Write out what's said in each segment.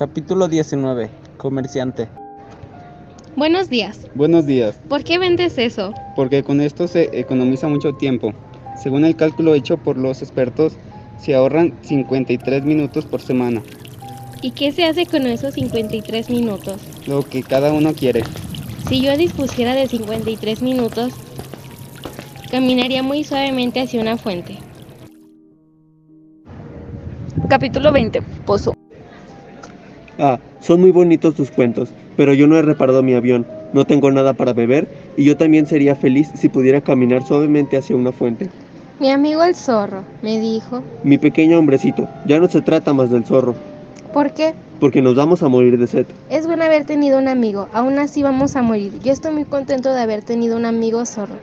Capítulo 19. Comerciante. Buenos días. Buenos días. ¿Por qué vendes eso? Porque con esto se economiza mucho tiempo. Según el cálculo hecho por los expertos, se ahorran 53 minutos por semana. ¿Y qué se hace con esos 53 minutos? Lo que cada uno quiere. Si yo dispusiera de 53 minutos, caminaría muy suavemente hacia una fuente. Capítulo 20. Pozo. Ah, son muy bonitos tus cuentos, pero yo no he reparado mi avión, no tengo nada para beber y yo también sería feliz si pudiera caminar suavemente hacia una fuente. Mi amigo el zorro me dijo, Mi pequeño hombrecito, ya no se trata más del zorro, ¿por qué? porque nos vamos a morir de sed. Es bueno haber tenido un amigo, aún así vamos a morir. Yo estoy muy contento de haber tenido un amigo zorro.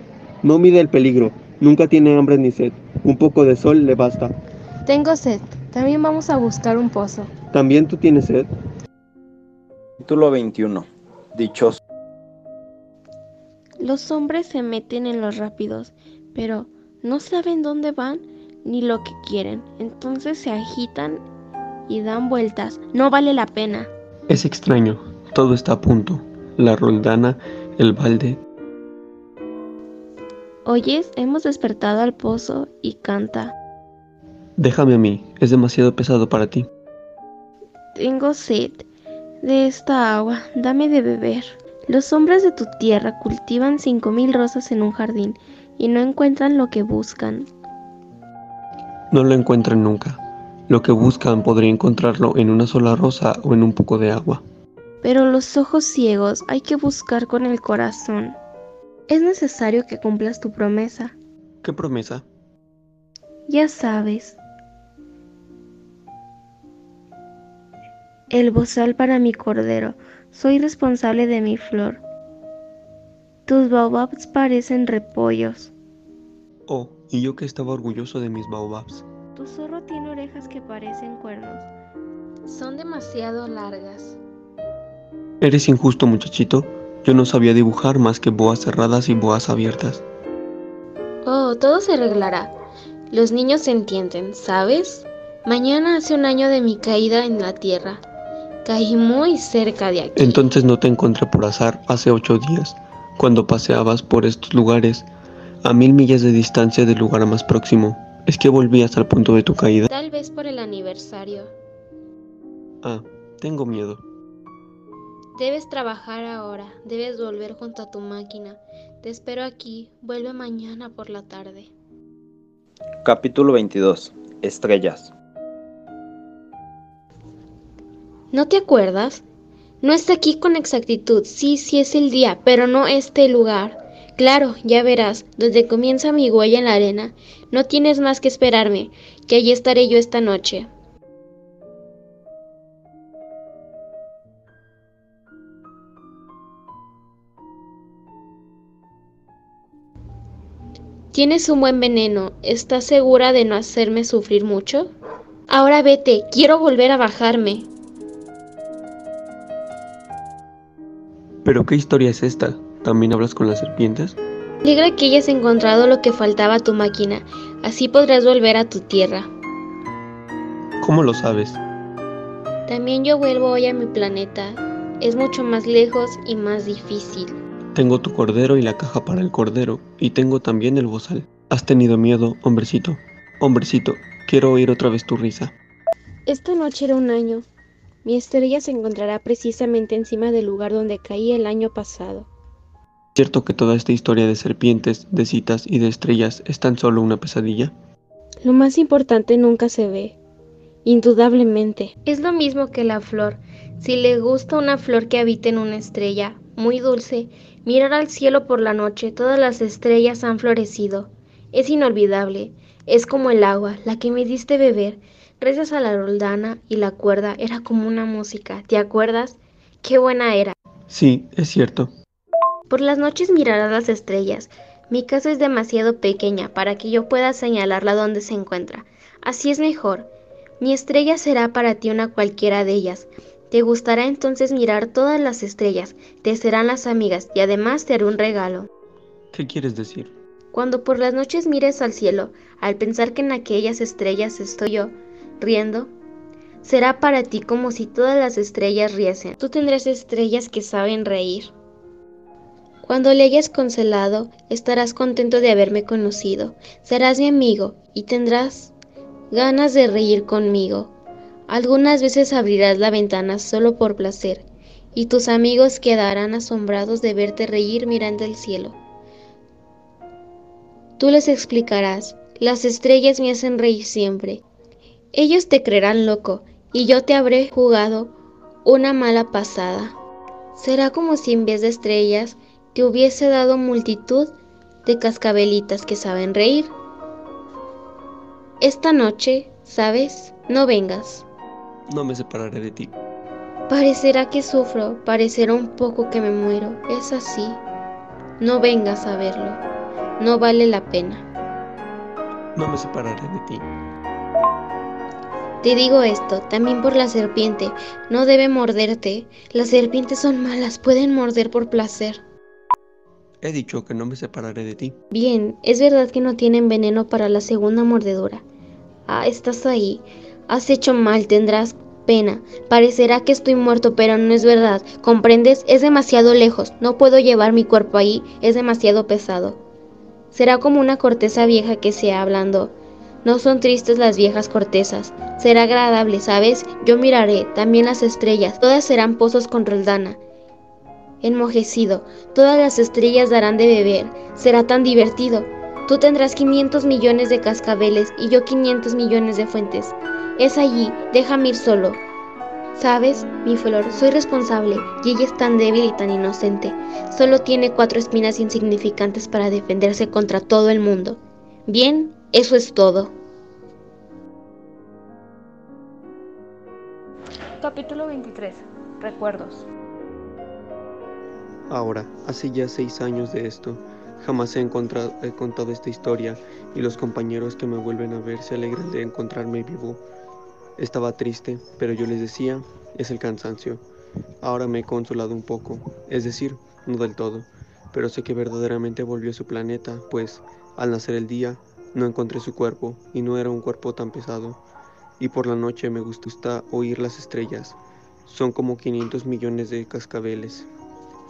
No mide el peligro, nunca tiene hambre ni sed, un poco de sol le basta. Tengo sed, también vamos a buscar un pozo. ¿También tú tienes sed? Capítulo 21. Dichoso. Los hombres se meten en los rápidos, pero no saben dónde van ni lo que quieren. Entonces se agitan y dan vueltas. No vale la pena. Es extraño, todo está a punto. La roldana, el balde. Oyes, hemos despertado al pozo y canta. Déjame a mí, es demasiado pesado para ti. Tengo sed de esta agua, dame de beber. Los hombres de tu tierra cultivan cinco mil rosas en un jardín y no encuentran lo que buscan. No lo encuentran nunca. Lo que buscan podría encontrarlo en una sola rosa o en un poco de agua. Pero los ojos ciegos hay que buscar con el corazón. Es necesario que cumplas tu promesa. ¿Qué promesa? Ya sabes. El bozal para mi cordero. Soy responsable de mi flor. Tus baobabs parecen repollos. Oh, y yo que estaba orgulloso de mis baobabs. Tu zorro tiene orejas que parecen cuernos. Son demasiado largas. Eres injusto, muchachito. Yo no sabía dibujar más que boas cerradas y boas abiertas. Oh, todo se arreglará. Los niños se entienden, ¿sabes? Mañana hace un año de mi caída en la tierra. Caí muy cerca de aquí. Entonces no te encontré por azar hace ocho días, cuando paseabas por estos lugares, a mil millas de distancia del lugar más próximo. ¿Es que volvías al punto de tu caída? Tal vez por el aniversario. Ah, tengo miedo. Debes trabajar ahora. Debes volver junto a tu máquina. Te espero aquí. Vuelve mañana por la tarde. Capítulo 22. Estrellas. ¿No te acuerdas? No está aquí con exactitud. Sí, sí es el día, pero no este lugar. Claro, ya verás, donde comienza mi huella en la arena. No tienes más que esperarme, que allí estaré yo esta noche. Tienes un buen veneno. ¿Estás segura de no hacerme sufrir mucho? Ahora vete, quiero volver a bajarme. ¿Pero qué historia es esta? ¿También hablas con las serpientes? Alegra que hayas encontrado lo que faltaba a tu máquina. Así podrás volver a tu tierra. ¿Cómo lo sabes? También yo vuelvo hoy a mi planeta. Es mucho más lejos y más difícil. Tengo tu cordero y la caja para el cordero, y tengo también el bozal. ¿Has tenido miedo, hombrecito? Hombrecito, quiero oír otra vez tu risa. Esta noche era un año. Mi estrella se encontrará precisamente encima del lugar donde caí el año pasado. ¿Cierto que toda esta historia de serpientes, de citas y de estrellas es tan solo una pesadilla? Lo más importante nunca se ve. Indudablemente. Es lo mismo que la flor. Si le gusta una flor que habita en una estrella, muy dulce, mirar al cielo por la noche, todas las estrellas han florecido. Es inolvidable. Es como el agua, la que me diste beber. Gracias a la roldana y la cuerda era como una música. ¿Te acuerdas? Qué buena era. Sí, es cierto. Por las noches mirarás las estrellas. Mi casa es demasiado pequeña para que yo pueda señalarla donde se encuentra. Así es mejor. Mi estrella será para ti una cualquiera de ellas. Te gustará entonces mirar todas las estrellas, te serán las amigas y además te haré un regalo. ¿Qué quieres decir? Cuando por las noches mires al cielo, al pensar que en aquellas estrellas estoy yo, riendo, Será para ti como si todas las estrellas riesen. Tú tendrás estrellas que saben reír. Cuando le hayas consolado, estarás contento de haberme conocido. Serás mi amigo y tendrás ganas de reír conmigo. Algunas veces abrirás la ventana solo por placer, y tus amigos quedarán asombrados de verte reír mirando el cielo. Tú les explicarás, las estrellas me hacen reír siempre. Ellos te creerán loco, y yo te habré jugado una mala pasada. Será como si en vez de estrellas te hubiese dado multitud de cascabelitas que saben reír. Esta noche, ¿sabes? No vengas. No me separaré de ti. Parecerá que sufro, parecerá un poco que me muero. Es así. No vengas a verlo. No vale la pena. No me separaré de ti. Te digo esto, también por la serpiente. No debe morderte. Las serpientes son malas, pueden morder por placer. He dicho que no me separaré de ti. Bien, es verdad que no tienen veneno para la segunda mordedura. Ah, estás ahí. Has hecho mal, tendrás pena. Parecerá que estoy muerto, pero no es verdad. ¿Comprendes? Es demasiado lejos. No puedo llevar mi cuerpo ahí. Es demasiado pesado. Será como una corteza vieja que se hablando. No son tristes las viejas cortezas. Será agradable, ¿sabes? Yo miraré también las estrellas. Todas serán pozos con roldana. Enmojecido, todas las estrellas darán de beber. Será tan divertido. Tú tendrás 500 millones de cascabeles y yo 500 millones de fuentes. Es allí, déjame ir solo. Sabes, mi flor, soy responsable y ella es tan débil y tan inocente. Solo tiene cuatro espinas insignificantes para defenderse contra todo el mundo. Bien, eso es todo. Capítulo 23. Recuerdos. Ahora, hace ya seis años de esto, jamás he, encontrado, he contado esta historia y los compañeros que me vuelven a ver se alegran de encontrarme vivo. Estaba triste, pero yo les decía, es el cansancio. Ahora me he consolado un poco, es decir, no del todo, pero sé que verdaderamente volvió a su planeta, pues al nacer el día no encontré su cuerpo y no era un cuerpo tan pesado. Y por la noche me gusta oír las estrellas. Son como 500 millones de cascabeles.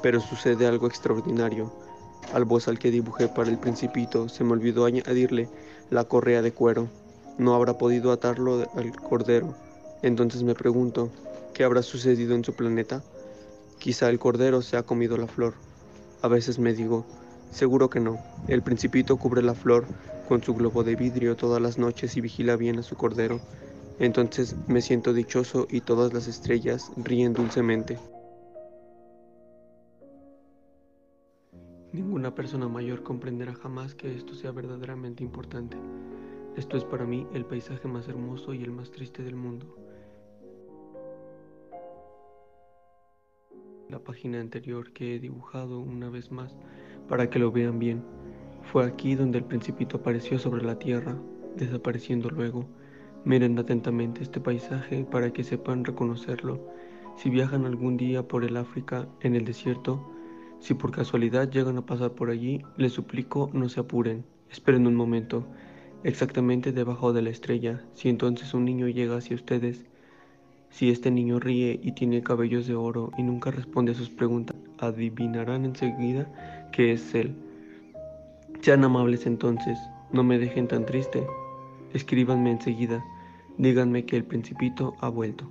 Pero sucede algo extraordinario. Al bozal que dibujé para el principito se me olvidó añadirle la correa de cuero. No habrá podido atarlo al cordero. Entonces me pregunto, ¿qué habrá sucedido en su planeta? Quizá el cordero se ha comido la flor. A veces me digo, seguro que no. El principito cubre la flor con su globo de vidrio todas las noches y vigila bien a su cordero. Entonces me siento dichoso y todas las estrellas ríen dulcemente. Ninguna persona mayor comprenderá jamás que esto sea verdaderamente importante. Esto es para mí el paisaje más hermoso y el más triste del mundo. La página anterior que he dibujado una vez más para que lo vean bien. Fue aquí donde el principito apareció sobre la tierra, desapareciendo luego. Miren atentamente este paisaje para que sepan reconocerlo. Si viajan algún día por el África, en el desierto, si por casualidad llegan a pasar por allí, les suplico no se apuren, esperen un momento, exactamente debajo de la estrella. Si entonces un niño llega hacia ustedes, si este niño ríe y tiene cabellos de oro y nunca responde a sus preguntas, adivinarán enseguida que es él. Sean amables entonces, no me dejen tan triste. Escríbanme enseguida, díganme que el principito ha vuelto.